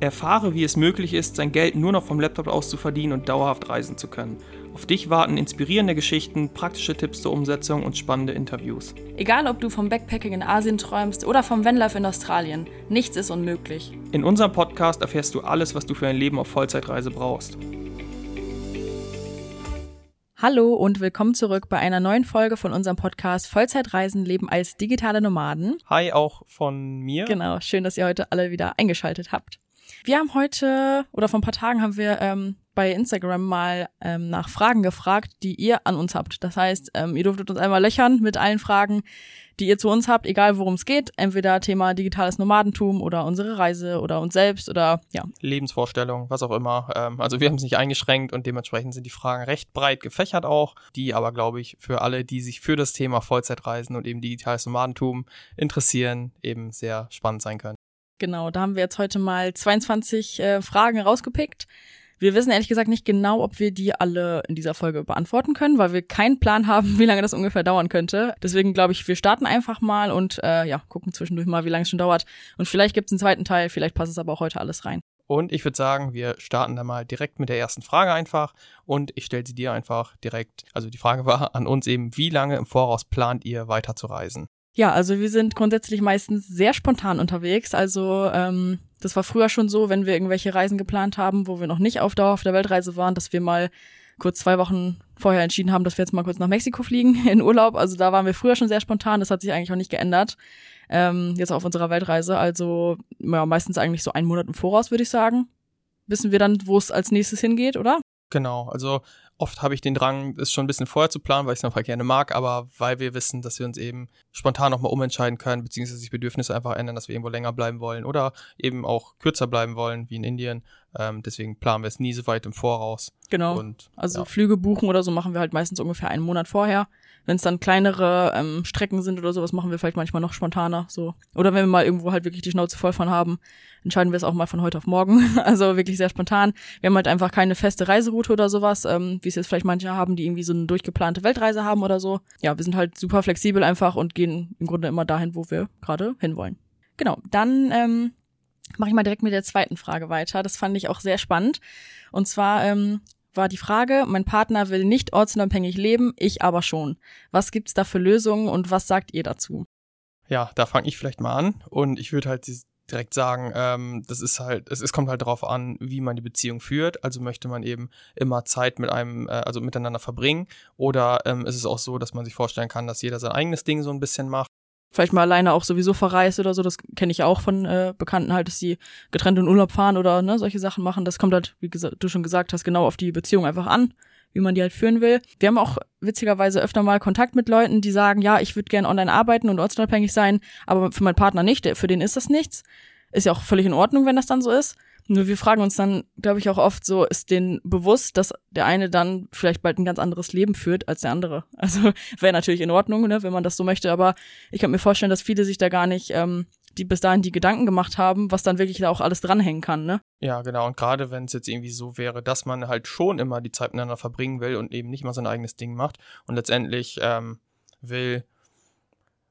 Erfahre, wie es möglich ist, sein Geld nur noch vom Laptop aus zu verdienen und dauerhaft reisen zu können. Auf dich warten inspirierende Geschichten, praktische Tipps zur Umsetzung und spannende Interviews. Egal, ob du vom Backpacking in Asien träumst oder vom Vanlife in Australien, nichts ist unmöglich. In unserem Podcast erfährst du alles, was du für ein Leben auf Vollzeitreise brauchst. Hallo und willkommen zurück bei einer neuen Folge von unserem Podcast Vollzeitreisen leben als digitale Nomaden. Hi auch von mir. Genau, schön, dass ihr heute alle wieder eingeschaltet habt. Wir haben heute oder vor ein paar Tagen haben wir ähm, bei Instagram mal ähm, nach Fragen gefragt, die ihr an uns habt. Das heißt, ähm, ihr dürftet uns einmal löchern mit allen Fragen, die ihr zu uns habt, egal worum es geht. Entweder Thema digitales Nomadentum oder unsere Reise oder uns selbst oder ja. Lebensvorstellung, was auch immer. Ähm, also wir haben es nicht eingeschränkt und dementsprechend sind die Fragen recht breit gefächert auch, die aber, glaube ich, für alle, die sich für das Thema Vollzeitreisen und eben digitales Nomadentum interessieren, eben sehr spannend sein können. Genau, da haben wir jetzt heute mal 22 äh, Fragen rausgepickt. Wir wissen ehrlich gesagt nicht genau, ob wir die alle in dieser Folge beantworten können, weil wir keinen Plan haben, wie lange das ungefähr dauern könnte. Deswegen glaube ich, wir starten einfach mal und äh, ja, gucken zwischendurch mal, wie lange es schon dauert. Und vielleicht gibt es einen zweiten Teil, vielleicht passt es aber auch heute alles rein. Und ich würde sagen, wir starten da mal direkt mit der ersten Frage einfach und ich stelle sie dir einfach direkt. Also die Frage war an uns eben, wie lange im Voraus plant ihr weiter zu reisen? Ja, also wir sind grundsätzlich meistens sehr spontan unterwegs. Also ähm, das war früher schon so, wenn wir irgendwelche Reisen geplant haben, wo wir noch nicht auf Dauer auf der Weltreise waren, dass wir mal kurz zwei Wochen vorher entschieden haben, dass wir jetzt mal kurz nach Mexiko fliegen in Urlaub. Also da waren wir früher schon sehr spontan. Das hat sich eigentlich auch nicht geändert. Ähm, jetzt auf unserer Weltreise. Also ja, meistens eigentlich so einen Monat im Voraus, würde ich sagen. Wissen wir dann, wo es als nächstes hingeht, oder? Genau, also oft habe ich den Drang, es schon ein bisschen vorher zu planen, weil ich es einfach gerne mag, aber weil wir wissen, dass wir uns eben spontan nochmal umentscheiden können, beziehungsweise sich Bedürfnisse einfach ändern, dass wir irgendwo länger bleiben wollen oder eben auch kürzer bleiben wollen, wie in Indien. Ähm, deswegen planen wir es nie so weit im Voraus. Genau. Und, also ja. Flüge buchen oder so machen wir halt meistens ungefähr einen Monat vorher. Wenn es dann kleinere ähm, Strecken sind oder sowas, machen wir vielleicht manchmal noch spontaner. So. Oder wenn wir mal irgendwo halt wirklich die Schnauze voll von haben, entscheiden wir es auch mal von heute auf morgen. also wirklich sehr spontan. Wir haben halt einfach keine feste Reiseroute oder sowas, ähm, wie es jetzt vielleicht manche haben, die irgendwie so eine durchgeplante Weltreise haben oder so. Ja, wir sind halt super flexibel einfach und gehen im Grunde immer dahin, wo wir gerade hinwollen. Genau, dann ähm, mache ich mal direkt mit der zweiten Frage weiter. Das fand ich auch sehr spannend. Und zwar, ähm, war die Frage, mein Partner will nicht ortsunabhängig leben, ich aber schon. Was gibt's da für Lösungen und was sagt ihr dazu? Ja, da fange ich vielleicht mal an und ich würde halt direkt sagen, ähm, das ist halt, es, es kommt halt darauf an, wie man die Beziehung führt. Also möchte man eben immer Zeit mit einem, äh, also miteinander verbringen, oder ähm, ist es auch so, dass man sich vorstellen kann, dass jeder sein eigenes Ding so ein bisschen macht vielleicht mal alleine auch sowieso verreist oder so. Das kenne ich auch von äh, Bekannten halt, dass sie getrennt in Urlaub fahren oder ne, solche Sachen machen. Das kommt halt, wie du schon gesagt hast, genau auf die Beziehung einfach an, wie man die halt führen will. Wir haben auch witzigerweise öfter mal Kontakt mit Leuten, die sagen, ja, ich würde gerne online arbeiten und ortsunabhängig sein, aber für meinen Partner nicht, für den ist das nichts. Ist ja auch völlig in Ordnung, wenn das dann so ist. Nur wir fragen uns dann, glaube ich, auch oft so, ist denen bewusst, dass der eine dann vielleicht bald ein ganz anderes Leben führt als der andere. Also wäre natürlich in Ordnung, ne, wenn man das so möchte, aber ich kann mir vorstellen, dass viele sich da gar nicht, ähm, die bis dahin die Gedanken gemacht haben, was dann wirklich da auch alles dranhängen kann, ne? Ja, genau. Und gerade wenn es jetzt irgendwie so wäre, dass man halt schon immer die Zeit miteinander verbringen will und eben nicht mal sein eigenes Ding macht und letztendlich ähm, will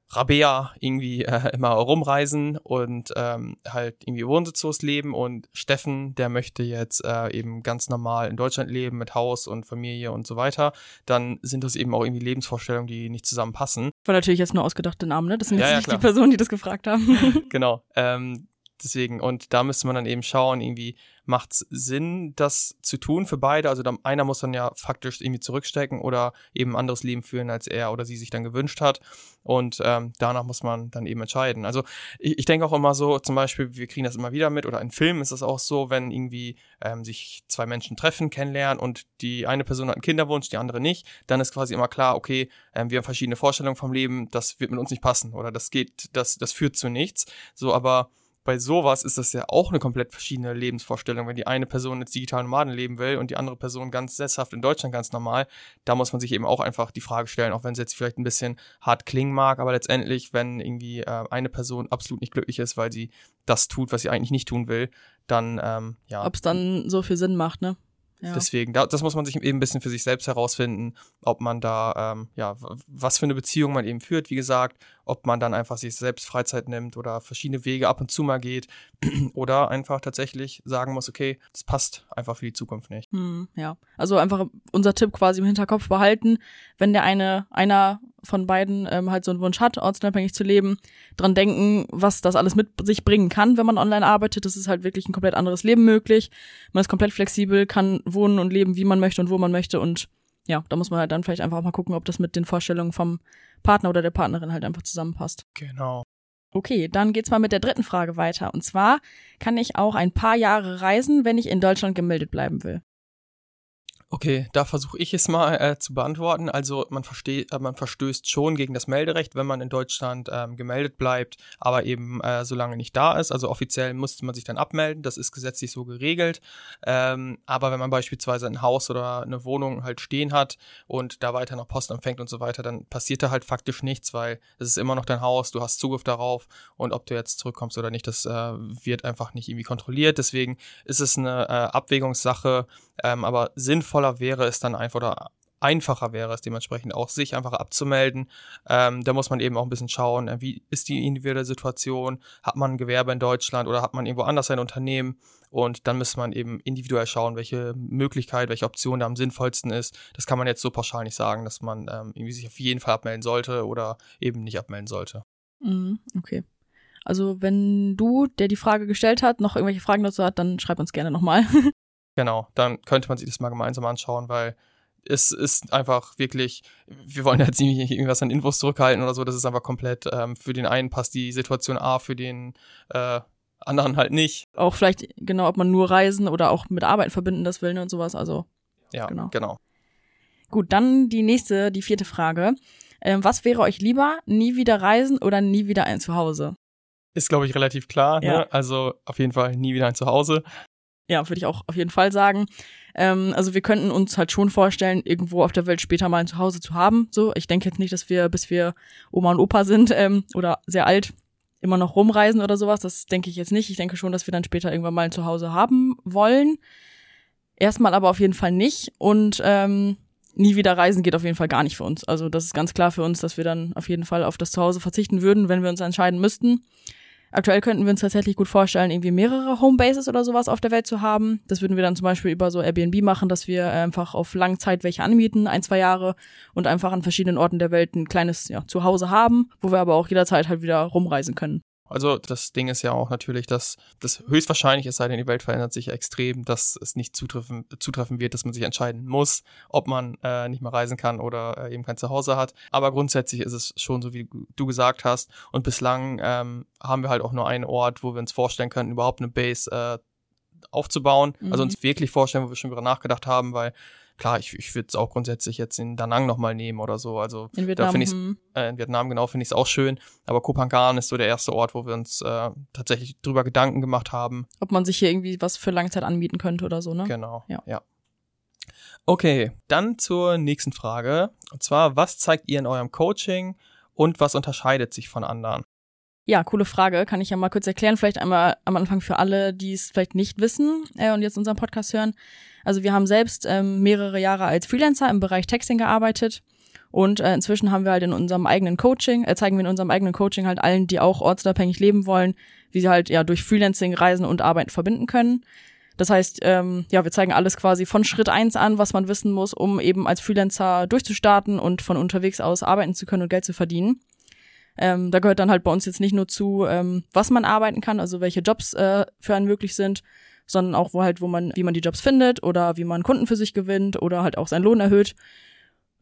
Rabea irgendwie äh, immer rumreisen und ähm, halt irgendwie wohnsitzlos leben und Steffen, der möchte jetzt äh, eben ganz normal in Deutschland leben mit Haus und Familie und so weiter, dann sind das eben auch irgendwie Lebensvorstellungen, die nicht zusammenpassen. War natürlich jetzt nur ausgedachte Namen, ne? Das sind jetzt ja, ja, nicht klar. die Personen, die das gefragt haben. genau. Ähm, deswegen, und da müsste man dann eben schauen, irgendwie, macht es Sinn, das zu tun für beide? Also dann, einer muss dann ja faktisch irgendwie zurückstecken oder eben ein anderes Leben führen, als er oder sie sich dann gewünscht hat. Und ähm, danach muss man dann eben entscheiden. Also ich, ich denke auch immer so, zum Beispiel, wir kriegen das immer wieder mit, oder in Filmen ist es auch so, wenn irgendwie ähm, sich zwei Menschen treffen, kennenlernen und die eine Person hat einen Kinderwunsch, die andere nicht, dann ist quasi immer klar, okay, ähm, wir haben verschiedene Vorstellungen vom Leben, das wird mit uns nicht passen oder das geht, das, das führt zu nichts. So, aber bei sowas ist das ja auch eine komplett verschiedene Lebensvorstellung. Wenn die eine Person jetzt digital Nomaden leben will und die andere Person ganz sesshaft in Deutschland ganz normal, da muss man sich eben auch einfach die Frage stellen, auch wenn es jetzt vielleicht ein bisschen hart klingen mag, aber letztendlich, wenn irgendwie äh, eine Person absolut nicht glücklich ist, weil sie das tut, was sie eigentlich nicht tun will, dann ähm, ja. Ob es dann so viel Sinn macht, ne? Ja. Deswegen, da, das muss man sich eben ein bisschen für sich selbst herausfinden, ob man da, ähm, ja, was für eine Beziehung man eben führt, wie gesagt, ob man dann einfach sich selbst Freizeit nimmt oder verschiedene Wege ab und zu mal geht oder einfach tatsächlich sagen muss, okay, das passt einfach für die Zukunft nicht. Hm, ja, also einfach unser Tipp quasi im Hinterkopf behalten, wenn der eine, einer von beiden ähm, halt so einen Wunsch hat, ortsunabhängig zu leben, dran denken, was das alles mit sich bringen kann, wenn man online arbeitet. Das ist halt wirklich ein komplett anderes Leben möglich. Man ist komplett flexibel, kann wohnen und leben, wie man möchte und wo man möchte und ja, da muss man halt dann vielleicht einfach mal gucken, ob das mit den Vorstellungen vom Partner oder der Partnerin halt einfach zusammenpasst. Genau. Okay, dann geht's mal mit der dritten Frage weiter. Und zwar kann ich auch ein paar Jahre reisen, wenn ich in Deutschland gemeldet bleiben will. Okay, da versuche ich es mal äh, zu beantworten. Also man versteht, äh, man verstößt schon gegen das Melderecht, wenn man in Deutschland ähm, gemeldet bleibt, aber eben äh, solange nicht da ist. Also offiziell musste man sich dann abmelden. Das ist gesetzlich so geregelt. Ähm, aber wenn man beispielsweise ein Haus oder eine Wohnung halt stehen hat und da weiter noch Post empfängt und so weiter, dann passiert da halt faktisch nichts, weil es ist immer noch dein Haus, du hast Zugriff darauf und ob du jetzt zurückkommst oder nicht, das äh, wird einfach nicht irgendwie kontrolliert. Deswegen ist es eine äh, Abwägungssache, ähm, aber sinnvoller wäre es dann einfach oder einfacher wäre es dementsprechend auch, sich einfach abzumelden. Ähm, da muss man eben auch ein bisschen schauen, äh, wie ist die individuelle Situation, hat man ein Gewerbe in Deutschland oder hat man irgendwo anders ein Unternehmen und dann müsste man eben individuell schauen, welche Möglichkeit, welche Option da am sinnvollsten ist. Das kann man jetzt so pauschal nicht sagen, dass man ähm, irgendwie sich auf jeden Fall abmelden sollte oder eben nicht abmelden sollte. Mhm, okay. Also wenn du, der die Frage gestellt hat, noch irgendwelche Fragen dazu hat, dann schreib uns gerne nochmal. Genau, dann könnte man sich das mal gemeinsam anschauen, weil es ist einfach wirklich, wir wollen jetzt nicht irgendwas an Infos zurückhalten oder so, das ist einfach komplett, ähm, für den einen passt die Situation A, für den äh, anderen halt nicht. Auch vielleicht, genau, ob man nur Reisen oder auch mit Arbeit verbinden das will ne, und sowas, also. Ja, genau. genau. Gut, dann die nächste, die vierte Frage. Ähm, was wäre euch lieber, nie wieder reisen oder nie wieder ein Zuhause? Ist, glaube ich, relativ klar. Ne? Ja. Ne? Also auf jeden Fall nie wieder ein Zuhause ja, würde ich auch auf jeden Fall sagen. Ähm, also wir könnten uns halt schon vorstellen, irgendwo auf der Welt später mal ein Zuhause zu haben. So, ich denke jetzt nicht, dass wir, bis wir Oma und Opa sind ähm, oder sehr alt, immer noch rumreisen oder sowas. Das denke ich jetzt nicht. Ich denke schon, dass wir dann später irgendwann mal ein Zuhause haben wollen. Erstmal aber auf jeden Fall nicht. Und ähm, nie wieder reisen geht auf jeden Fall gar nicht für uns. Also das ist ganz klar für uns, dass wir dann auf jeden Fall auf das Zuhause verzichten würden, wenn wir uns entscheiden müssten. Aktuell könnten wir uns tatsächlich gut vorstellen, irgendwie mehrere Homebases oder sowas auf der Welt zu haben. Das würden wir dann zum Beispiel über so Airbnb machen, dass wir einfach auf lange Zeit welche anmieten, ein, zwei Jahre, und einfach an verschiedenen Orten der Welt ein kleines ja, Zuhause haben, wo wir aber auch jederzeit halt wieder rumreisen können. Also das Ding ist ja auch natürlich, dass das höchstwahrscheinlich, es sei denn, die Welt verändert sich extrem, dass es nicht zutreffen, zutreffen wird, dass man sich entscheiden muss, ob man äh, nicht mehr reisen kann oder äh, eben kein Zuhause hat. Aber grundsätzlich ist es schon so, wie du gesagt hast. Und bislang ähm, haben wir halt auch nur einen Ort, wo wir uns vorstellen können, überhaupt eine Base äh, aufzubauen. Also mhm. Also uns wirklich vorstellen, wo wir schon wieder nachgedacht haben, weil klar, ich, ich würde es auch grundsätzlich jetzt in Da Nang nochmal nehmen oder so. Also in Vietnam, da finde ich äh, in Vietnam genau finde ich es auch schön. Aber Kopangan ist so der erste Ort, wo wir uns äh, tatsächlich drüber Gedanken gemacht haben. Ob man sich hier irgendwie was für Langzeit anbieten könnte oder so, ne? Genau. Ja. ja. Okay, dann zur nächsten Frage. Und zwar, was zeigt ihr in eurem Coaching und was unterscheidet sich von anderen? Ja, coole Frage. Kann ich ja mal kurz erklären. Vielleicht einmal am Anfang für alle, die es vielleicht nicht wissen äh, und jetzt unseren Podcast hören. Also wir haben selbst ähm, mehrere Jahre als Freelancer im Bereich Texting gearbeitet. Und äh, inzwischen haben wir halt in unserem eigenen Coaching, äh, zeigen wir in unserem eigenen Coaching halt allen, die auch ortsunabhängig leben wollen, wie sie halt ja durch Freelancing Reisen und Arbeiten verbinden können. Das heißt, ähm, ja, wir zeigen alles quasi von Schritt eins an, was man wissen muss, um eben als Freelancer durchzustarten und von unterwegs aus arbeiten zu können und Geld zu verdienen. Ähm, da gehört dann halt bei uns jetzt nicht nur zu, ähm, was man arbeiten kann, also welche Jobs äh, für einen möglich sind, sondern auch wo halt, wo man, wie man die Jobs findet oder wie man Kunden für sich gewinnt oder halt auch seinen Lohn erhöht.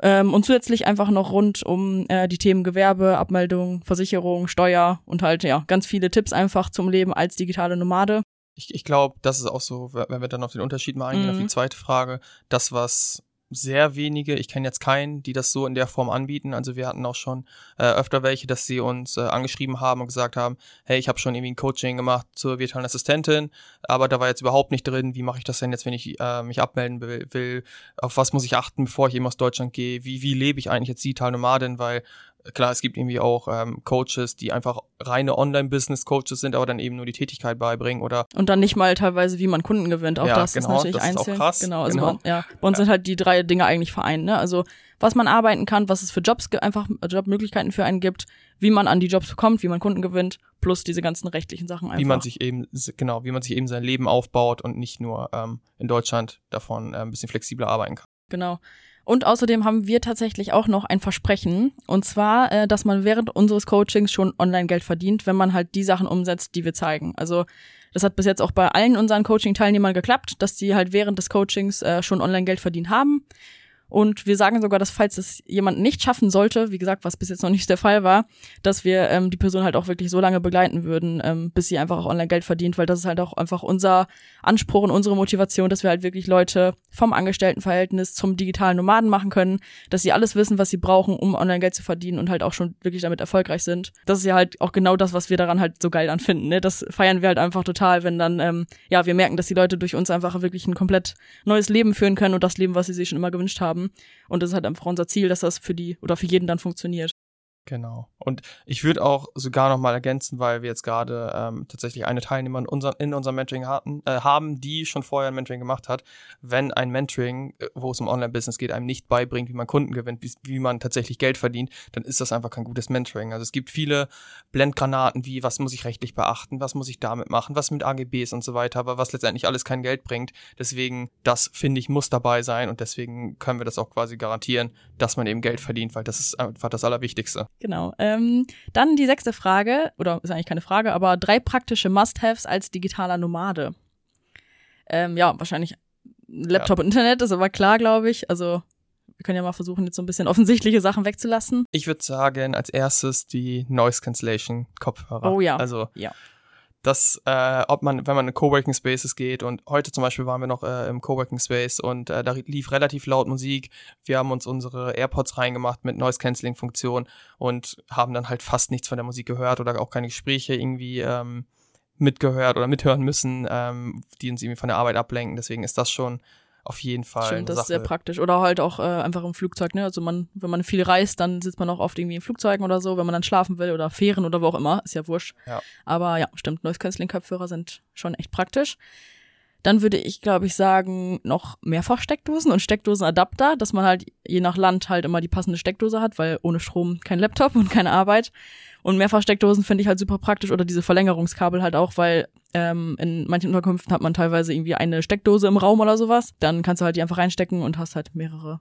Ähm, und zusätzlich einfach noch rund um äh, die Themen Gewerbe, Abmeldung, Versicherung, Steuer und halt ja ganz viele Tipps einfach zum Leben als digitale Nomade. Ich, ich glaube, das ist auch so, wenn wir dann auf den Unterschied mal eingehen, mhm. auf die zweite Frage, das, was sehr wenige, ich kenne jetzt keinen, die das so in der Form anbieten. Also wir hatten auch schon äh, öfter welche, dass sie uns äh, angeschrieben haben und gesagt haben, hey, ich habe schon irgendwie ein Coaching gemacht zur virtuellen Assistentin, aber da war jetzt überhaupt nicht drin, wie mache ich das denn jetzt, wenn ich äh, mich abmelden will, will, auf was muss ich achten, bevor ich eben aus Deutschland gehe, wie, wie lebe ich eigentlich jetzt digital Nomadin, weil klar, es gibt irgendwie auch ähm, Coaches, die einfach reine Online-Business-Coaches sind, aber dann eben nur die Tätigkeit beibringen oder und dann nicht mal teilweise, wie man Kunden gewinnt. Auch ja, das genau, ist natürlich das einzeln. Ist auch krass. Genau, also genau. Man, ja, bei uns ja. sind halt die drei Dinge eigentlich vereint. Ne? Also was man arbeiten kann, was es für Jobs einfach Jobmöglichkeiten für einen gibt, wie man an die Jobs kommt, wie man Kunden gewinnt, plus diese ganzen rechtlichen Sachen einfach. Wie man sich eben genau, wie man sich eben sein Leben aufbaut und nicht nur ähm, in Deutschland davon äh, ein bisschen flexibler arbeiten kann. Genau. Und außerdem haben wir tatsächlich auch noch ein Versprechen. Und zwar, äh, dass man während unseres Coachings schon Online-Geld verdient, wenn man halt die Sachen umsetzt, die wir zeigen. Also das hat bis jetzt auch bei allen unseren Coaching-Teilnehmern geklappt, dass die halt während des Coachings äh, schon Online-Geld verdient haben. Und wir sagen sogar, dass falls es jemand nicht schaffen sollte, wie gesagt, was bis jetzt noch nicht der Fall war, dass wir ähm, die Person halt auch wirklich so lange begleiten würden, ähm, bis sie einfach auch online Geld verdient, weil das ist halt auch einfach unser Anspruch und unsere Motivation, dass wir halt wirklich Leute vom Angestelltenverhältnis zum digitalen Nomaden machen können, dass sie alles wissen, was sie brauchen, um online Geld zu verdienen und halt auch schon wirklich damit erfolgreich sind. Das ist ja halt auch genau das, was wir daran halt so geil anfinden. Ne? Das feiern wir halt einfach total, wenn dann, ähm, ja, wir merken, dass die Leute durch uns einfach wirklich ein komplett neues Leben führen können und das Leben, was sie sich schon immer gewünscht haben haben. Und das ist halt einfach unser Ziel, dass das für die oder für jeden dann funktioniert. Genau. Und ich würde auch sogar noch mal ergänzen, weil wir jetzt gerade ähm, tatsächlich eine Teilnehmerin in, unser, in unserem Mentoring hatten, äh, haben, die schon vorher ein Mentoring gemacht hat. Wenn ein Mentoring, äh, wo es um Online-Business geht, einem nicht beibringt, wie man Kunden gewinnt, wie, wie man tatsächlich Geld verdient, dann ist das einfach kein gutes Mentoring. Also es gibt viele Blendgranaten wie, was muss ich rechtlich beachten, was muss ich damit machen, was mit AGBs und so weiter, aber was letztendlich alles kein Geld bringt. Deswegen, das finde ich, muss dabei sein und deswegen können wir das auch quasi garantieren, dass man eben Geld verdient, weil das ist einfach das Allerwichtigste. Genau. Ähm, dann die sechste Frage, oder ist eigentlich keine Frage, aber drei praktische Must-Haves als digitaler Nomade. Ähm, ja, wahrscheinlich Laptop ja. und Internet, ist aber klar, glaube ich. Also wir können ja mal versuchen, jetzt so ein bisschen offensichtliche Sachen wegzulassen. Ich würde sagen, als erstes die Noise Cancellation Kopfhörer. Oh ja. Also ja dass äh, ob man, wenn man in Coworking Spaces geht und heute zum Beispiel waren wir noch äh, im Coworking Space und äh, da lief relativ laut Musik. Wir haben uns unsere AirPods reingemacht mit Noise Cancelling Funktion und haben dann halt fast nichts von der Musik gehört oder auch keine Gespräche irgendwie ähm, mitgehört oder mithören müssen, ähm, die uns irgendwie von der Arbeit ablenken. Deswegen ist das schon auf jeden Fall. Stimmt, das Sache. ist sehr praktisch. Oder halt auch äh, einfach im Flugzeug, ne? Also man, wenn man viel reist, dann sitzt man auch oft irgendwie in Flugzeugen oder so, wenn man dann schlafen will oder Fähren oder wo auch immer, ist ja wurscht. Ja. Aber ja, stimmt, Noise Cancelling Kopfhörer sind schon echt praktisch. Dann würde ich, glaube ich, sagen, noch Mehrfachsteckdosen und Steckdosenadapter, dass man halt je nach Land halt immer die passende Steckdose hat, weil ohne Strom kein Laptop und keine Arbeit. Und Mehrfachsteckdosen finde ich halt super praktisch oder diese Verlängerungskabel halt auch, weil ähm, in manchen Unterkünften hat man teilweise irgendwie eine Steckdose im Raum oder sowas. Dann kannst du halt die einfach reinstecken und hast halt mehrere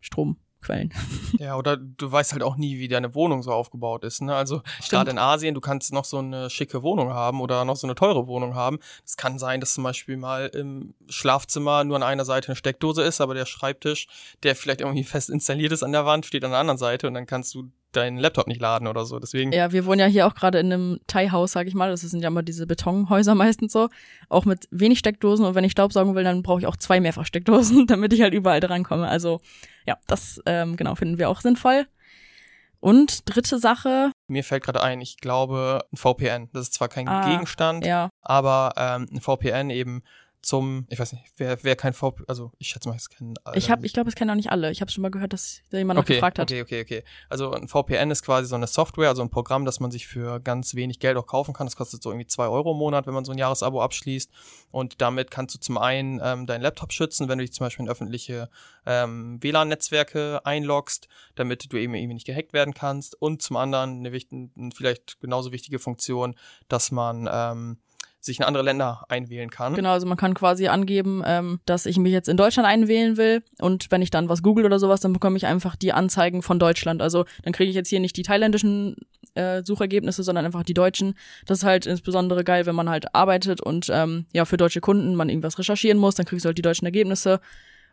Strom. Quellen. Ja, oder du weißt halt auch nie, wie deine Wohnung so aufgebaut ist. Ne? Also gerade in Asien, du kannst noch so eine schicke Wohnung haben oder noch so eine teure Wohnung haben. Es kann sein, dass zum Beispiel mal im Schlafzimmer nur an einer Seite eine Steckdose ist, aber der Schreibtisch, der vielleicht irgendwie fest installiert ist an der Wand, steht an der anderen Seite und dann kannst du deinen Laptop nicht laden oder so. Deswegen. Ja, wir wohnen ja hier auch gerade in einem Thai-Haus, sag ich mal. Das sind ja immer diese Betonhäuser meistens so. Auch mit wenig Steckdosen. Und wenn ich Staubsaugen will, dann brauche ich auch zwei Mehrfachsteckdosen, damit ich halt überall drankomme. Also ja, das ähm, genau finden wir auch sinnvoll. Und dritte Sache. Mir fällt gerade ein, ich glaube, ein VPN. Das ist zwar kein ah, Gegenstand, ja. aber ähm, ein VPN eben zum, ich weiß nicht, wer, wer kein VPN, also ich schätze mal, es kennen alle. Ich habe, ich glaube, es kennen auch nicht alle. Ich habe schon mal gehört, dass da jemand okay, noch gefragt hat. Okay, okay, okay. Also ein VPN ist quasi so eine Software, also ein Programm, das man sich für ganz wenig Geld auch kaufen kann. Das kostet so irgendwie zwei Euro im Monat, wenn man so ein Jahresabo abschließt. Und damit kannst du zum einen ähm, deinen Laptop schützen, wenn du dich zum Beispiel in öffentliche ähm, WLAN-Netzwerke einloggst, damit du eben irgendwie nicht gehackt werden kannst. Und zum anderen eine wichtige, vielleicht genauso wichtige Funktion, dass man ähm, sich in andere Länder einwählen kann. Genau, also man kann quasi angeben, ähm, dass ich mich jetzt in Deutschland einwählen will und wenn ich dann was google oder sowas, dann bekomme ich einfach die Anzeigen von Deutschland. Also dann kriege ich jetzt hier nicht die thailändischen äh, Suchergebnisse, sondern einfach die deutschen. Das ist halt insbesondere geil, wenn man halt arbeitet und ähm, ja für deutsche Kunden man irgendwas recherchieren muss, dann kriegst du halt die deutschen Ergebnisse.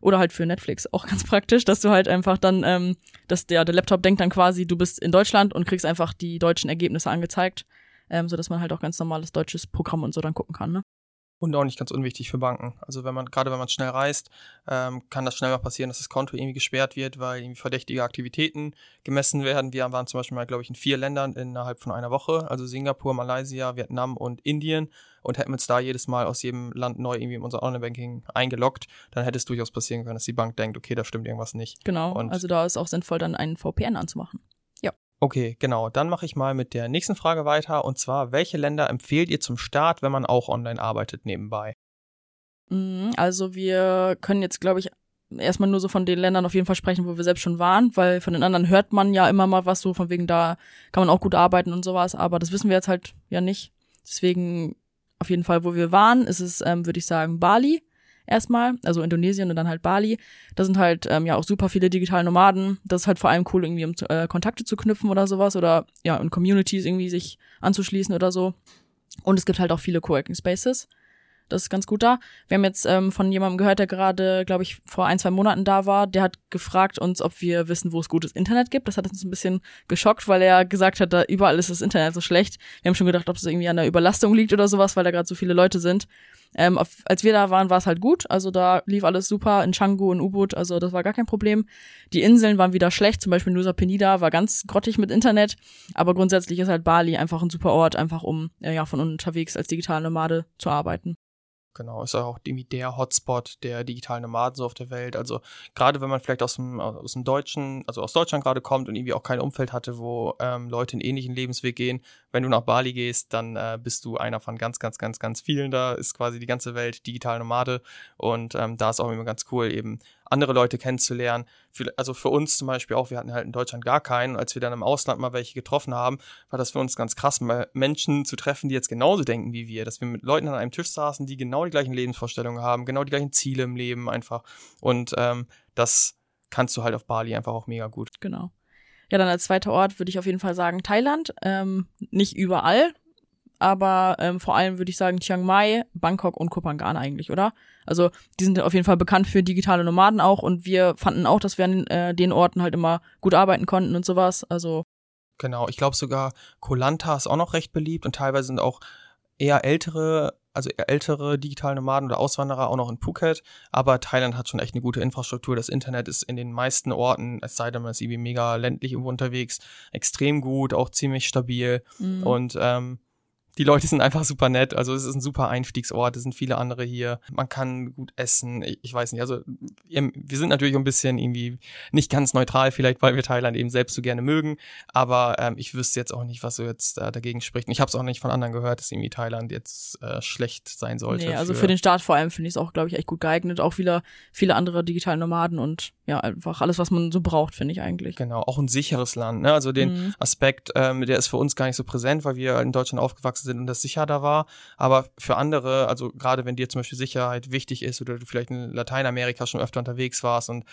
Oder halt für Netflix auch ganz praktisch, dass du halt einfach dann, ähm, dass der, der Laptop denkt dann quasi, du bist in Deutschland und kriegst einfach die deutschen Ergebnisse angezeigt ähm, so dass man halt auch ganz normales deutsches Programm und so dann gucken kann. Ne? Und auch nicht ganz unwichtig für Banken. Also wenn man, gerade wenn man schnell reist, ähm, kann das schnell mal passieren, dass das Konto irgendwie gesperrt wird, weil irgendwie verdächtige Aktivitäten gemessen werden. Wir waren zum Beispiel mal, glaube ich, in vier Ländern innerhalb von einer Woche, also Singapur, Malaysia, Vietnam und Indien und hätten uns da jedes Mal aus jedem Land neu irgendwie in unser Online-Banking eingeloggt, dann hätte es durchaus passieren können, dass die Bank denkt, okay, da stimmt irgendwas nicht. Genau, und also da ist auch sinnvoll, dann einen VPN anzumachen. Okay, genau. Dann mache ich mal mit der nächsten Frage weiter. Und zwar, welche Länder empfehlt ihr zum Start, wenn man auch online arbeitet nebenbei? Mhm, also wir können jetzt, glaube ich, erstmal nur so von den Ländern auf jeden Fall sprechen, wo wir selbst schon waren, weil von den anderen hört man ja immer mal was so, von wegen da kann man auch gut arbeiten und sowas, aber das wissen wir jetzt halt ja nicht. Deswegen auf jeden Fall, wo wir waren, ist es, ähm, würde ich sagen, Bali erstmal, also Indonesien und dann halt Bali. Da sind halt ähm, ja auch super viele digitale Nomaden. Das ist halt vor allem cool, irgendwie um äh, Kontakte zu knüpfen oder sowas oder ja, in Communities irgendwie sich anzuschließen oder so. Und es gibt halt auch viele Coworking Spaces. Das ist ganz gut da. Wir haben jetzt ähm, von jemandem gehört, der gerade, glaube ich, vor ein, zwei Monaten da war. Der hat gefragt uns, ob wir wissen, wo es gutes Internet gibt. Das hat uns ein bisschen geschockt, weil er gesagt hat, da überall ist das Internet so schlecht. Wir haben schon gedacht, ob es irgendwie an der Überlastung liegt oder sowas, weil da gerade so viele Leute sind. Ähm, auf, als wir da waren, war es halt gut. Also da lief alles super in Canggu und U-Boot. Also das war gar kein Problem. Die Inseln waren wieder schlecht. Zum Beispiel Nusa Penida war ganz grottig mit Internet. Aber grundsätzlich ist halt Bali einfach ein super Ort, einfach um äh, ja von unterwegs als digitale Nomade zu arbeiten. Genau, ist auch irgendwie der Hotspot der digitalen Nomaden so auf der Welt. Also gerade wenn man vielleicht aus dem, aus dem Deutschen, also aus Deutschland gerade kommt und irgendwie auch kein Umfeld hatte, wo ähm, Leute einen ähnlichen Lebensweg gehen, wenn du nach Bali gehst, dann äh, bist du einer von ganz, ganz, ganz, ganz vielen. Da ist quasi die ganze Welt digital Nomade und ähm, da ist auch immer ganz cool, eben andere Leute kennenzulernen. Also für uns zum Beispiel auch, wir hatten halt in Deutschland gar keinen. Als wir dann im Ausland mal welche getroffen haben, war das für uns ganz krass, mal Menschen zu treffen, die jetzt genauso denken wie wir. Dass wir mit Leuten an einem Tisch saßen, die genau die gleichen Lebensvorstellungen haben, genau die gleichen Ziele im Leben einfach. Und ähm, das kannst du halt auf Bali einfach auch mega gut. Genau. Ja, dann als zweiter Ort würde ich auf jeden Fall sagen Thailand. Ähm, nicht überall, aber ähm, vor allem würde ich sagen Chiang Mai, Bangkok und Kopangan eigentlich, oder? Also die sind auf jeden Fall bekannt für digitale Nomaden auch und wir fanden auch, dass wir an äh, den Orten halt immer gut arbeiten konnten und sowas. Also genau, ich glaube sogar Koh Lanta ist auch noch recht beliebt und teilweise sind auch eher ältere, also eher ältere digitale Nomaden oder Auswanderer auch noch in Phuket. Aber Thailand hat schon echt eine gute Infrastruktur. Das Internet ist in den meisten Orten, es sei denn, man ist irgendwie mega ländlich irgendwo unterwegs, extrem gut, auch ziemlich stabil mhm. und ähm, die Leute sind einfach super nett. Also es ist ein super Einstiegsort. Es sind viele andere hier. Man kann gut essen. Ich, ich weiß nicht. Also wir sind natürlich ein bisschen irgendwie nicht ganz neutral, vielleicht weil wir Thailand eben selbst so gerne mögen. Aber ähm, ich wüsste jetzt auch nicht, was so jetzt äh, dagegen spricht. Und ich habe es auch nicht von anderen gehört, dass irgendwie Thailand jetzt äh, schlecht sein sollte. Nee, also für, für den Start vor allem finde ich es auch, glaube ich, echt gut geeignet. Auch viele, viele andere digitale Nomaden und ja, einfach alles, was man so braucht, finde ich eigentlich. Genau, auch ein sicheres Land. Ne? Also den mhm. Aspekt, ähm, der ist für uns gar nicht so präsent, weil wir in Deutschland aufgewachsen sind sind und das sicher da war. Aber für andere, also gerade wenn dir zum Beispiel Sicherheit wichtig ist oder du vielleicht in Lateinamerika schon öfter unterwegs warst und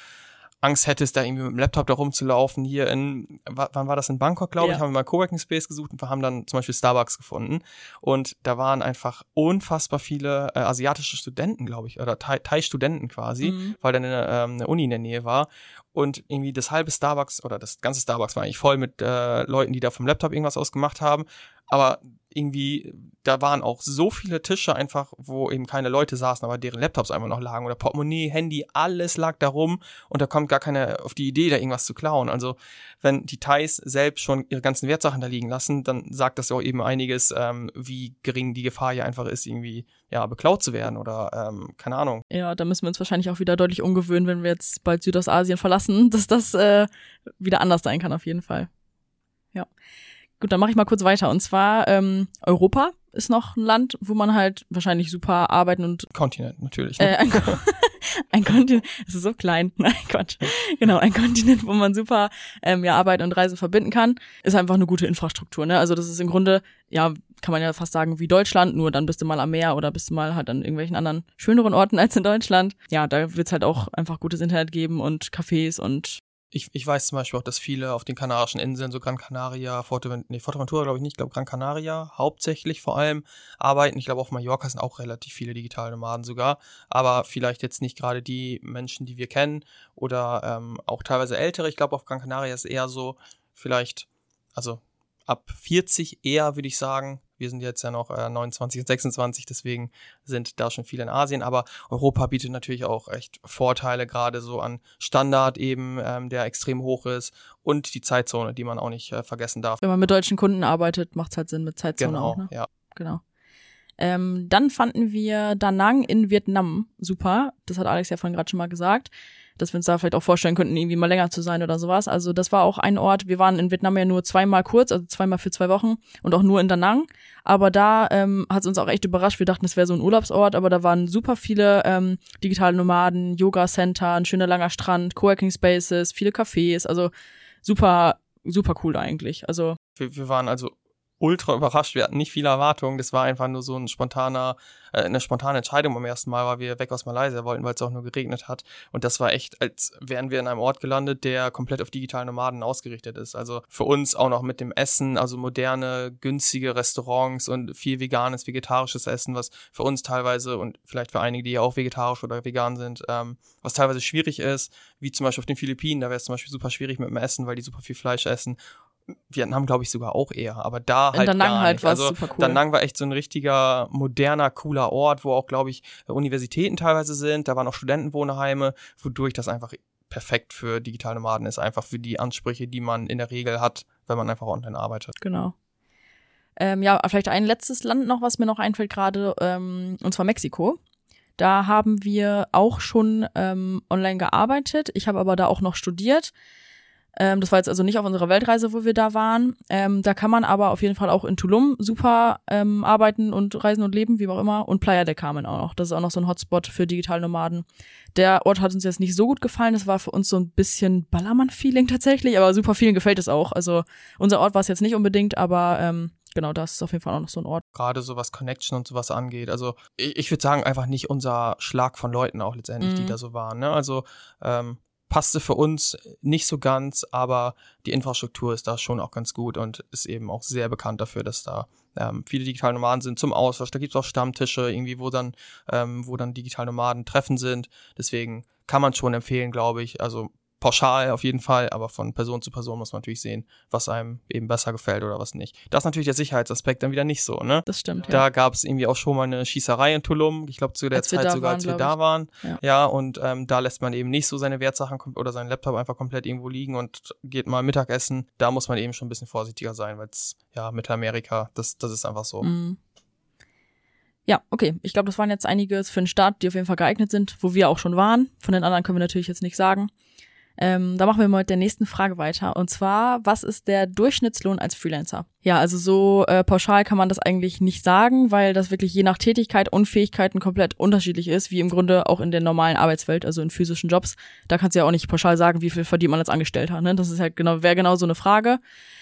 Angst hättest, da irgendwie mit dem Laptop da rumzulaufen. Hier in, wann war das in Bangkok, glaube ja. ich, haben wir mal Coworking Space gesucht und wir haben dann zum Beispiel Starbucks gefunden. Und da waren einfach unfassbar viele äh, asiatische Studenten, glaube ich, oder Thai-Studenten quasi, mhm. weil da eine, ähm, eine Uni in der Nähe war. Und irgendwie das halbe Starbucks oder das ganze Starbucks war eigentlich voll mit äh, Leuten, die da vom Laptop irgendwas ausgemacht haben. Aber irgendwie, da waren auch so viele Tische einfach, wo eben keine Leute saßen, aber deren Laptops einfach noch lagen oder Portemonnaie, Handy, alles lag da rum und da kommt gar keiner auf die Idee, da irgendwas zu klauen. Also wenn die Thais selbst schon ihre ganzen Wertsachen da liegen lassen, dann sagt das auch eben einiges, ähm, wie gering die Gefahr hier einfach ist, irgendwie ja beklaut zu werden oder ähm, keine Ahnung. Ja, da müssen wir uns wahrscheinlich auch wieder deutlich umgewöhnen, wenn wir jetzt bald Südostasien verlassen, dass das äh, wieder anders sein kann auf jeden Fall. Ja. Gut, dann mache ich mal kurz weiter. Und zwar ähm, Europa ist noch ein Land, wo man halt wahrscheinlich super arbeiten und Kontinent natürlich. Ne? Äh, ein, ein Kontinent, das ist so klein, nein Gott, genau ein Kontinent, wo man super ähm, ja Arbeit und Reise verbinden kann, ist einfach eine gute Infrastruktur. Ne? Also das ist im Grunde ja kann man ja fast sagen wie Deutschland, nur dann bist du mal am Meer oder bist du mal halt an irgendwelchen anderen schöneren Orten als in Deutschland. Ja, da wird's halt auch einfach gutes Internet geben und Cafés und ich, ich weiß zum Beispiel auch, dass viele auf den Kanarischen Inseln, so Gran Canaria, Forteventura, nee, Forteventura glaube ich nicht, ich glaube Gran Canaria hauptsächlich vor allem arbeiten. Ich glaube auf Mallorca sind auch relativ viele digitale Nomaden sogar, aber vielleicht jetzt nicht gerade die Menschen, die wir kennen oder ähm, auch teilweise ältere. Ich glaube auf Gran Canaria ist eher so vielleicht, also ab 40 eher, würde ich sagen, Wir sind jetzt ja noch äh, 29 und 26, deswegen sind da schon viele in Asien. Aber Europa bietet natürlich auch echt Vorteile, gerade so an Standard eben, ähm, der extrem hoch ist und die Zeitzone, die man auch nicht äh, vergessen darf. Wenn man mit deutschen Kunden arbeitet, macht es halt Sinn mit Zeitzone genau, auch. Ne? ja. Genau. Ähm, dann fanden wir Da Nang in Vietnam super. Das hat Alex ja vorhin gerade schon mal gesagt dass wir uns da vielleicht auch vorstellen könnten, irgendwie mal länger zu sein oder sowas. Also das war auch ein Ort. Wir waren in Vietnam ja nur zweimal kurz, also zweimal für zwei Wochen und auch nur in Da Nang. Aber da ähm, hat es uns auch echt überrascht. Wir dachten, es wäre so ein Urlaubsort, aber da waren super viele ähm, digitale Nomaden, Yoga-Center, ein schöner langer Strand, Coworking Spaces, viele Cafés. Also super, super cool eigentlich. Also wir, wir waren also ultra überrascht. Wir hatten nicht viele Erwartungen. Das war einfach nur so ein spontaner, äh, eine spontane Entscheidung beim ersten Mal, weil wir weg aus Malaysia wollten, weil es auch nur geregnet hat. Und das war echt, als wären wir in einem Ort gelandet, der komplett auf digitale Nomaden ausgerichtet ist. Also für uns auch noch mit dem Essen, also moderne, günstige Restaurants und viel veganes, vegetarisches Essen, was für uns teilweise und vielleicht für einige, die ja auch vegetarisch oder vegan sind, ähm, was teilweise schwierig ist, wie zum Beispiel auf den Philippinen, da wäre es zum Beispiel super schwierig mit dem Essen, weil die super viel Fleisch essen. Vietnam glaube ich sogar auch eher, aber da halt In Da Nang gar halt nicht. war also super cool. Da Nang war echt so ein richtiger moderner, cooler Ort, wo auch glaube ich Universitäten teilweise sind. Da waren auch Studentenwohnheime, wodurch das einfach perfekt für digitale Nomaden ist, einfach für die Ansprüche, die man in der Regel hat, wenn man einfach online arbeitet. Genau. Ähm, ja, vielleicht ein letztes Land noch, was mir noch einfällt gerade, ähm, und zwar Mexiko. Da haben wir auch schon ähm, online gearbeitet. Ich habe aber da auch noch studiert. Ähm, das war jetzt also nicht auf unserer Weltreise, wo wir da waren. Ähm, da kann man aber auf jeden Fall auch in Tulum super ähm, arbeiten und reisen und leben, wie auch immer. Und Playa del Carmen auch noch. Das ist auch noch so ein Hotspot für Digitalnomaden. Der Ort hat uns jetzt nicht so gut gefallen. Das war für uns so ein bisschen Ballermann-Feeling tatsächlich, aber super vielen gefällt es auch. Also unser Ort war es jetzt nicht unbedingt, aber ähm, genau, das ist auf jeden Fall auch noch so ein Ort. Gerade so was Connection und sowas angeht. Also ich, ich würde sagen, einfach nicht unser Schlag von Leuten auch letztendlich, die Mhm. da so waren. Ne? Also ähm, passte für uns nicht so ganz, aber die Infrastruktur ist da schon auch ganz gut und ist eben auch sehr bekannt dafür, dass da ähm, viele digitale Nomaden sind zum Austausch. Da gibt es auch Stammtische, irgendwie, wo dann, ähm, wo dann digitale Nomaden treffen sind. Deswegen kann man schon empfehlen, glaube ich. Also pauschal auf jeden Fall, aber von Person zu Person muss man natürlich sehen, was einem eben besser gefällt oder was nicht. Das ist natürlich der Sicherheitsaspekt dann wieder nicht so, ne? Das stimmt, ja. Da gab es irgendwie auch schon mal eine Schießerei in Tulum. Ich glaube zu der Als Zeit sogar, waren, als wir da ich. waren. Ja. Ja, und ähm, da lässt man eben nicht so seine Wertsachen oder seinen Laptop einfach komplett irgendwo liegen und geht mal Mittagessen. Da muss man eben schon ein bisschen vorsichtiger sein, weil es ja Mittelamerika, das, das ist einfach so. Mhm. Ja, okay. Ich glaube, das waren jetzt einige für den Start, die auf jeden Fall geeignet sind, wo wir auch schon waren. Von den anderen können wir natürlich jetzt nicht sagen. Ähm, da machen wir mal mit der nächsten Frage weiter. Und zwar, was ist der Durchschnittslohn als Freelancer? Ja, also so äh, pauschal kann man das eigentlich nicht sagen, weil das wirklich je nach Tätigkeit und Fähigkeiten komplett unterschiedlich ist, wie im Grunde auch in der normalen Arbeitswelt, also in physischen Jobs. Da kannst du ja auch nicht pauschal sagen, wie viel verdient man als Angestellter. Ne? Das ist halt genau, wäre genau so eine Frage.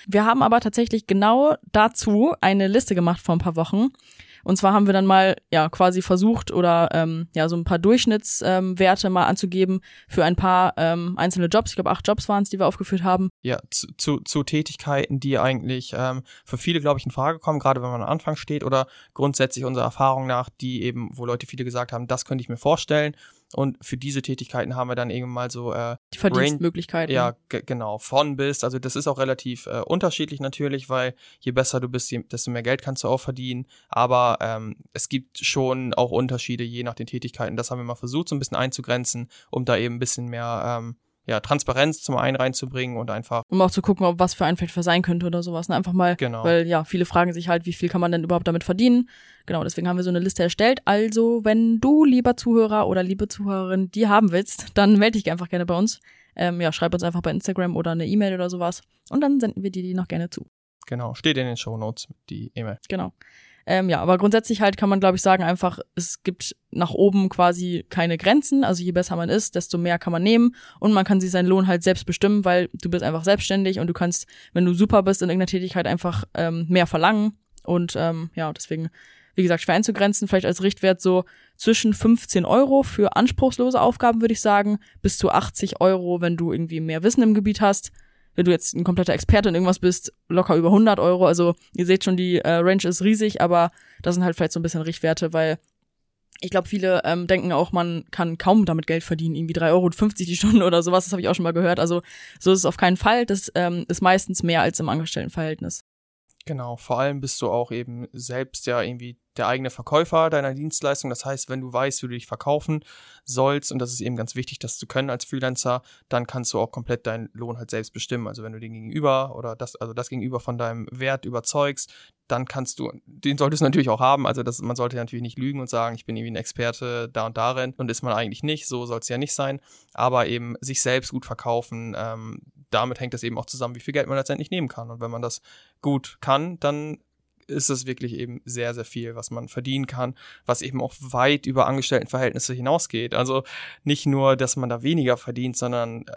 Wir haben aber tatsächlich genau dazu eine Liste gemacht vor ein paar Wochen. Und zwar haben wir dann mal ja quasi versucht oder ähm, ja so ein paar Durchschnittswerte ähm, mal anzugeben für ein paar ähm, einzelne Jobs. Ich glaube acht Jobs waren es, die wir aufgeführt haben. Ja, zu, zu, zu Tätigkeiten, die eigentlich ähm, für viele, glaube ich, in Frage kommen, gerade wenn man am Anfang steht oder grundsätzlich unserer Erfahrung nach, die eben, wo Leute viele gesagt haben, das könnte ich mir vorstellen. Und für diese Tätigkeiten haben wir dann irgendwann mal so äh, Die Verdienstmöglichkeiten. Ja, ge- genau, von bis. Also das ist auch relativ äh, unterschiedlich natürlich, weil je besser du bist, desto mehr Geld kannst du auch verdienen. Aber ähm, es gibt schon auch Unterschiede je nach den Tätigkeiten. Das haben wir mal versucht, so ein bisschen einzugrenzen, um da eben ein bisschen mehr ähm, ja, Transparenz zum einen reinzubringen und einfach, um auch zu gucken, ob was für ein vielleicht sein könnte oder sowas. Ne? Einfach mal, Genau. weil ja, viele fragen sich halt, wie viel kann man denn überhaupt damit verdienen? Genau, deswegen haben wir so eine Liste erstellt. Also, wenn du, lieber Zuhörer oder liebe Zuhörerin, die haben willst, dann melde dich einfach gerne bei uns. Ähm, ja, schreib uns einfach bei Instagram oder eine E-Mail oder sowas. Und dann senden wir dir die noch gerne zu. genau, steht in den Shownotes die E-Mail. Genau. Ähm, ja, aber grundsätzlich halt kann man, glaube ich, sagen, einfach, es gibt nach oben quasi keine Grenzen. Also je besser man ist, desto mehr kann man nehmen und man kann sich seinen Lohn halt selbst bestimmen, weil du bist einfach selbstständig und du kannst, wenn du super bist in irgendeiner Tätigkeit, einfach ähm, mehr verlangen. Und ähm, ja, deswegen, wie gesagt, schwer einzugrenzen, vielleicht als Richtwert so zwischen 15 Euro für anspruchslose Aufgaben, würde ich sagen, bis zu 80 Euro, wenn du irgendwie mehr Wissen im Gebiet hast wenn du jetzt ein kompletter Experte in irgendwas bist, locker über 100 Euro. Also ihr seht schon, die äh, Range ist riesig, aber das sind halt vielleicht so ein bisschen Richtwerte, weil ich glaube, viele ähm, denken auch, man kann kaum damit Geld verdienen, irgendwie 3,50 Euro die Stunde oder sowas. Das habe ich auch schon mal gehört. Also so ist es auf keinen Fall. Das ähm, ist meistens mehr als im Angestelltenverhältnis. Genau, vor allem bist du auch eben selbst ja irgendwie der eigene Verkäufer deiner Dienstleistung. Das heißt, wenn du weißt, wie du dich verkaufen sollst, und das ist eben ganz wichtig, das zu können als Freelancer, dann kannst du auch komplett deinen Lohn halt selbst bestimmen. Also wenn du den Gegenüber oder das, also das Gegenüber von deinem Wert überzeugst, dann kannst du, den solltest du natürlich auch haben. Also das, man sollte natürlich nicht lügen und sagen, ich bin irgendwie ein Experte da und darin und ist man eigentlich nicht. So soll es ja nicht sein. Aber eben sich selbst gut verkaufen, ähm, damit hängt das eben auch zusammen, wie viel Geld man letztendlich nehmen kann. Und wenn man das gut kann, dann ist es wirklich eben sehr, sehr viel, was man verdienen kann, was eben auch weit über Angestelltenverhältnisse hinausgeht. Also nicht nur, dass man da weniger verdient, sondern äh,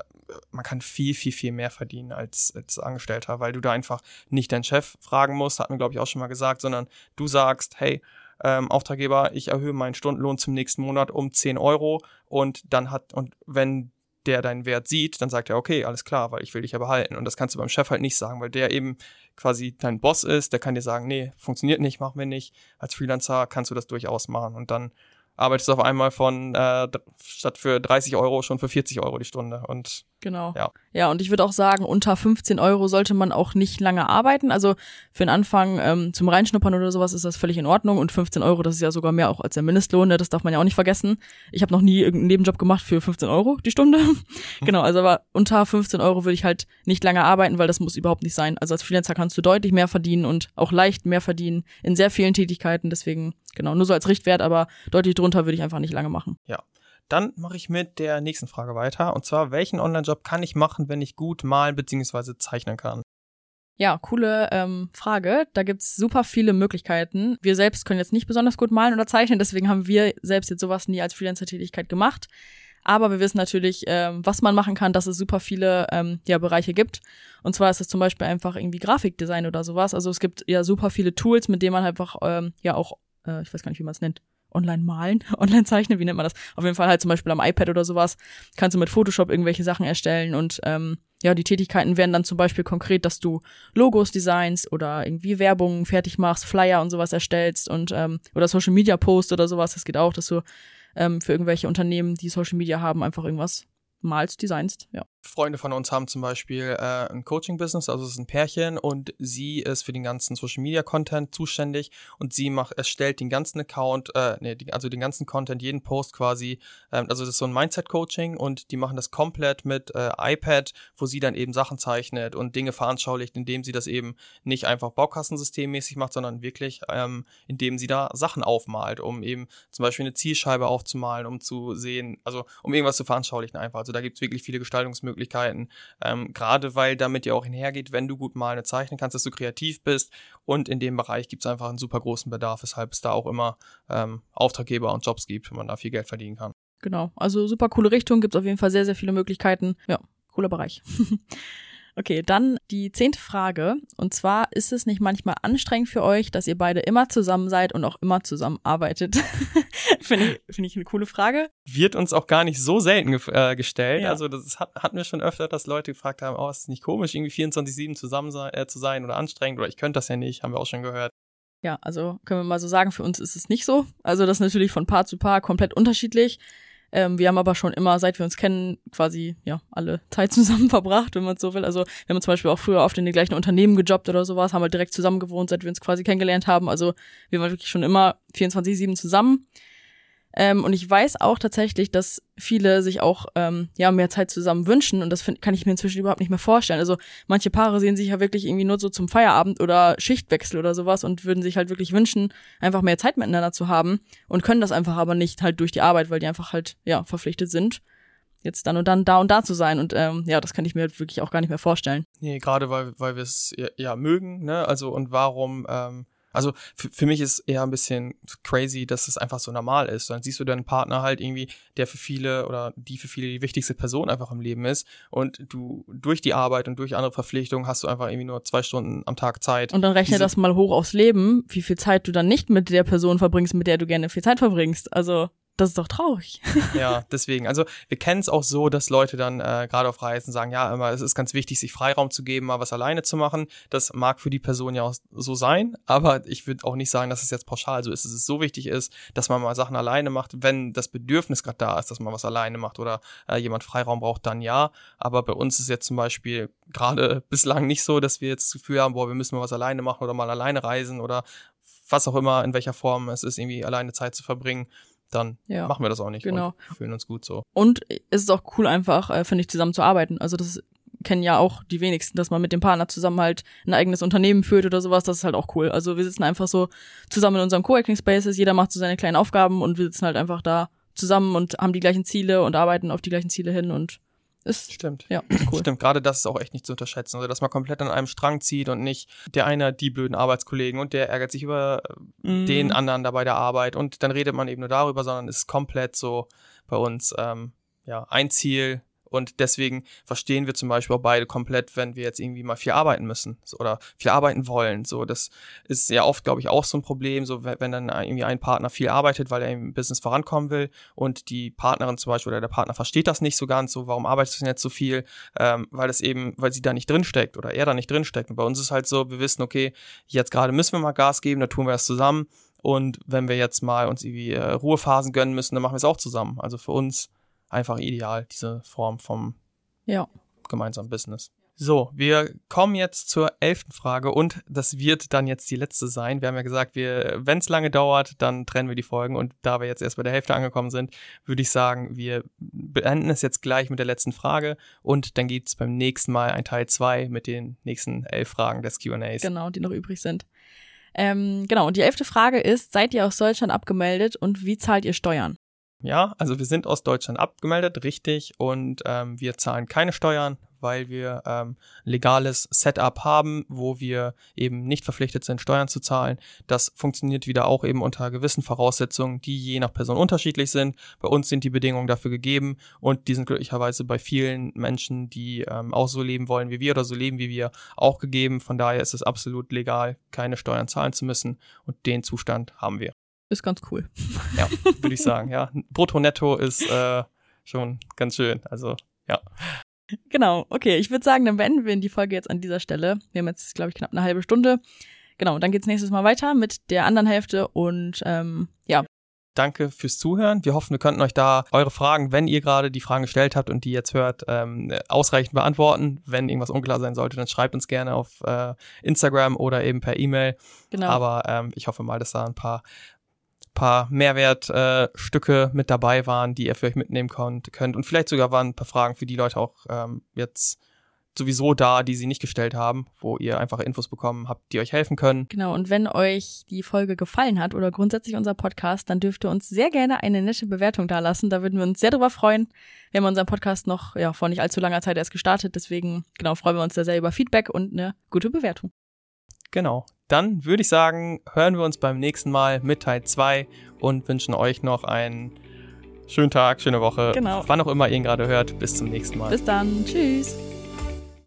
man kann viel, viel, viel mehr verdienen als, als Angestellter, weil du da einfach nicht deinen Chef fragen musst, hat mir, glaube ich, auch schon mal gesagt, sondern du sagst, hey, ähm, Auftraggeber, ich erhöhe meinen Stundenlohn zum nächsten Monat um 10 Euro und dann hat, und wenn der deinen Wert sieht, dann sagt er, okay, alles klar, weil ich will dich ja behalten. Und das kannst du beim Chef halt nicht sagen, weil der eben quasi dein Boss ist, der kann dir sagen, nee, funktioniert nicht, machen wir nicht. Als Freelancer kannst du das durchaus machen. Und dann arbeitest du auf einmal von äh, statt für 30 Euro schon für 40 Euro die Stunde. Und Genau. Ja. ja, und ich würde auch sagen, unter 15 Euro sollte man auch nicht lange arbeiten. Also für den Anfang ähm, zum Reinschnuppern oder sowas ist das völlig in Ordnung. Und 15 Euro, das ist ja sogar mehr auch als der Mindestlohn, ne? das darf man ja auch nicht vergessen. Ich habe noch nie irgendeinen Nebenjob gemacht für 15 Euro die Stunde. genau, also aber unter 15 Euro würde ich halt nicht lange arbeiten, weil das muss überhaupt nicht sein. Also als Freelancer kannst du deutlich mehr verdienen und auch leicht mehr verdienen in sehr vielen Tätigkeiten. Deswegen, genau, nur so als Richtwert, aber deutlich drunter würde ich einfach nicht lange machen. Ja, dann mache ich mit der nächsten Frage weiter. Und zwar, welchen Online-Job kann ich machen, wenn ich gut malen bzw. zeichnen kann? Ja, coole ähm, Frage. Da gibt's super viele Möglichkeiten. Wir selbst können jetzt nicht besonders gut malen oder zeichnen, deswegen haben wir selbst jetzt sowas nie als Freelancer-Tätigkeit gemacht. Aber wir wissen natürlich, ähm, was man machen kann, dass es super viele ähm, ja, Bereiche gibt. Und zwar ist es zum Beispiel einfach irgendwie Grafikdesign oder sowas. Also es gibt ja super viele Tools, mit denen man einfach ähm, ja auch, äh, ich weiß gar nicht, wie man es nennt, online malen, online zeichnen, wie nennt man das? Auf jeden Fall halt zum Beispiel am iPad oder sowas kannst du mit Photoshop irgendwelche Sachen erstellen und ähm, ja, die Tätigkeiten wären dann zum Beispiel konkret, dass du Logos designst oder irgendwie Werbung fertig machst, Flyer und sowas erstellst und ähm, oder Social Media Post oder sowas. Das geht auch, dass du ähm, für irgendwelche Unternehmen, die Social Media haben, einfach irgendwas malst, designst, ja. Freunde von uns haben zum Beispiel äh, ein Coaching-Business, also es ist ein Pärchen und sie ist für den ganzen Social-Media-Content zuständig und sie macht, erstellt den ganzen Account, äh, nee, also den ganzen Content, jeden Post quasi, ähm, also das ist so ein Mindset-Coaching und die machen das komplett mit äh, iPad, wo sie dann eben Sachen zeichnet und Dinge veranschaulicht, indem sie das eben nicht einfach Baukastensystemmäßig macht, sondern wirklich, ähm, indem sie da Sachen aufmalt, um eben zum Beispiel eine Zielscheibe aufzumalen, um zu sehen, also um irgendwas zu veranschaulichen einfach. Also da gibt es wirklich viele Gestaltungsmöglichkeiten Möglichkeiten. Ähm, Gerade weil damit ja auch einhergeht, wenn du gut malen und zeichnen kannst, dass du kreativ bist. Und in dem Bereich gibt es einfach einen super großen Bedarf, weshalb es da auch immer ähm, Auftraggeber und Jobs gibt, wenn man da viel Geld verdienen kann. Genau, also super coole Richtung, gibt es auf jeden Fall sehr, sehr viele Möglichkeiten. Ja, cooler Bereich. Okay, dann die zehnte Frage. Und zwar, ist es nicht manchmal anstrengend für euch, dass ihr beide immer zusammen seid und auch immer zusammen arbeitet? Finde ich, find ich eine coole Frage. Wird uns auch gar nicht so selten ge äh, gestellt. Ja. Also das hat, hatten wir schon öfter, dass Leute gefragt haben, oh, ist es nicht komisch, irgendwie 24-7 zusammen sein, äh, zu sein oder anstrengend oder ich könnte das ja nicht, haben wir auch schon gehört. Ja, also können wir mal so sagen, für uns ist es nicht so. Also das ist natürlich von Paar zu Paar komplett unterschiedlich. Ähm, wir haben aber schon immer, seit wir uns kennen, quasi ja alle Zeit zusammen verbracht, wenn man so will. Also wir haben zum Beispiel auch früher oft in den gleichen Unternehmen gejobbt oder sowas, haben halt direkt zusammen gewohnt, seit wir uns quasi kennengelernt haben. Also wir waren wirklich schon immer 24-7 zusammen. Ähm, und ich weiß auch tatsächlich, dass viele sich auch ähm, ja mehr Zeit zusammen wünschen und das find, kann ich mir inzwischen überhaupt nicht mehr vorstellen. Also manche Paare sehen sich ja wirklich irgendwie nur so zum Feierabend oder Schichtwechsel oder sowas und würden sich halt wirklich wünschen, einfach mehr Zeit miteinander zu haben und können das einfach aber nicht halt durch die Arbeit, weil die einfach halt ja verpflichtet sind jetzt dann und dann da und da zu sein. Und ähm, ja, das kann ich mir halt wirklich auch gar nicht mehr vorstellen. Nee, gerade weil, weil wir es ja, ja, mögen, ne? Also und warum ähm, also für mich ist eher ein bisschen crazy, dass es einfach so normal ist. Dann siehst du deinen Partner halt irgendwie, der für viele oder die für viele die wichtigste Person einfach im Leben ist. Und du durch die Arbeit und durch andere Verpflichtungen hast du einfach irgendwie nur zwei Stunden am Tag Zeit. Und dann rechne das mal hoch aufs Leben, wie viel Zeit du dann nicht mit der Person verbringst, mit der du gerne viel Zeit verbringst. Also das ist doch traurig. ja, deswegen. Also wir kennen es auch so, dass Leute dann äh, gerade auf Reisen sagen, ja, immer, es ist ganz wichtig, sich Freiraum zu geben, mal was alleine zu machen. Das mag für die Person ja auch so sein, aber ich würde auch nicht sagen, dass es jetzt pauschal so ist, dass es so wichtig ist, dass man mal Sachen alleine macht, wenn das Bedürfnis gerade da ist, dass man was alleine macht oder äh, jemand Freiraum braucht, dann ja. Aber bei uns ist jetzt zum Beispiel gerade bislang nicht so, dass wir jetzt das Gefühl haben, boah, wir müssen mal was alleine machen oder mal alleine reisen oder was auch immer, in welcher Form es ist, irgendwie alleine Zeit zu verbringen dann ja, machen wir das auch nicht genau. und fühlen uns gut so. Und es ist auch cool einfach, äh, finde ich, zusammen zu arbeiten. Also das kennen ja auch die wenigsten, dass man mit dem Partner zusammen halt ein eigenes Unternehmen führt oder sowas, das ist halt auch cool. Also wir sitzen einfach so zusammen in unserem Coworking Spaces, jeder macht so seine kleinen Aufgaben und wir sitzen halt einfach da zusammen und haben die gleichen Ziele und arbeiten auf die gleichen Ziele hin und ist, Stimmt. Ja, ist cool. Stimmt, gerade das ist auch echt nicht zu unterschätzen. Also, dass man komplett an einem Strang zieht und nicht der eine hat die blöden Arbeitskollegen und der ärgert sich über mm. den anderen da bei der Arbeit und dann redet man eben nur darüber, sondern es ist komplett so bei uns, ähm, ja, ein Ziel, und deswegen verstehen wir zum Beispiel auch beide komplett, wenn wir jetzt irgendwie mal viel arbeiten müssen oder viel arbeiten wollen. So, das ist ja oft, glaube ich, auch so ein Problem, so wenn dann irgendwie ein Partner viel arbeitet, weil er im Business vorankommen will und die Partnerin zum Beispiel oder der Partner versteht das nicht so ganz, so warum arbeitest du denn jetzt so viel, ähm, weil das eben, weil sie da nicht drinsteckt oder er da nicht drinsteckt. Und bei uns ist halt so, wir wissen, okay, jetzt gerade müssen wir mal Gas geben, da tun wir das zusammen. Und wenn wir jetzt mal uns irgendwie äh, Ruhephasen gönnen müssen, dann machen wir es auch zusammen. Also für uns einfach ideal, diese Form vom ja. gemeinsamen Business. So, wir kommen jetzt zur elften Frage und das wird dann jetzt die letzte sein. Wir haben ja gesagt, wenn es lange dauert, dann trennen wir die Folgen und da wir jetzt erst bei der Hälfte angekommen sind, würde ich sagen, wir beenden es jetzt gleich mit der letzten Frage und dann gibt es beim nächsten Mal ein Teil zwei mit den nächsten elf Fragen des Q&As. Genau, die noch übrig sind. Ähm, genau, und die elfte Frage ist, seid ihr aus Deutschland abgemeldet und wie zahlt ihr Steuern? Ja, also wir sind aus Deutschland abgemeldet, richtig, und ähm, wir zahlen keine Steuern, weil wir ähm, legales Setup haben, wo wir eben nicht verpflichtet sind, Steuern zu zahlen. Das funktioniert wieder auch eben unter gewissen Voraussetzungen, die je nach Person unterschiedlich sind. Bei uns sind die Bedingungen dafür gegeben und die sind glücklicherweise bei vielen Menschen, die ähm, auch so leben wollen wie wir oder so leben wie wir, auch gegeben. Von daher ist es absolut legal, keine Steuern zahlen zu müssen und den Zustand haben wir ist ganz cool. Ja, würde ich sagen, ja. Brutto netto ist äh, schon ganz schön. Also, ja. Genau, okay. Ich würde sagen, dann beenden wir die Folge jetzt an dieser Stelle. Wir haben jetzt, glaube ich, knapp eine halbe Stunde. Genau, dann geht's nächstes Mal weiter mit der anderen Hälfte und ähm, ja. Danke fürs Zuhören. Wir hoffen, wir könnten euch da eure Fragen, wenn ihr gerade die Fragen gestellt habt und die jetzt hört, ähm, ausreichend beantworten. Wenn irgendwas unklar sein sollte, dann schreibt uns gerne auf äh, Instagram oder eben per E-Mail. Genau. Aber ähm, ich hoffe mal, dass da ein paar paar Mehrwertstücke äh, mit dabei waren, die ihr für euch mitnehmen könnt, könnt. Und vielleicht sogar waren ein paar Fragen für die Leute auch ähm, jetzt sowieso da, die sie nicht gestellt haben, wo ihr einfach Infos bekommen habt, die euch helfen können. Genau, und wenn euch die Folge gefallen hat oder grundsätzlich unser Podcast, dann dürft ihr uns sehr gerne eine nette Bewertung dalassen. Da würden wir uns sehr drüber freuen. Wir haben unseren Podcast noch ja, vor nicht allzu langer Zeit erst gestartet, deswegen genau freuen wir uns da sehr über Feedback und eine gute Bewertung. Genau. Dann würde ich sagen, hören wir uns beim nächsten Mal mit Teil 2 und wünschen euch noch einen schönen Tag, schöne Woche. Genau. Wann auch immer ihr ihn gerade hört. Bis zum nächsten Mal. Bis dann. Tschüss.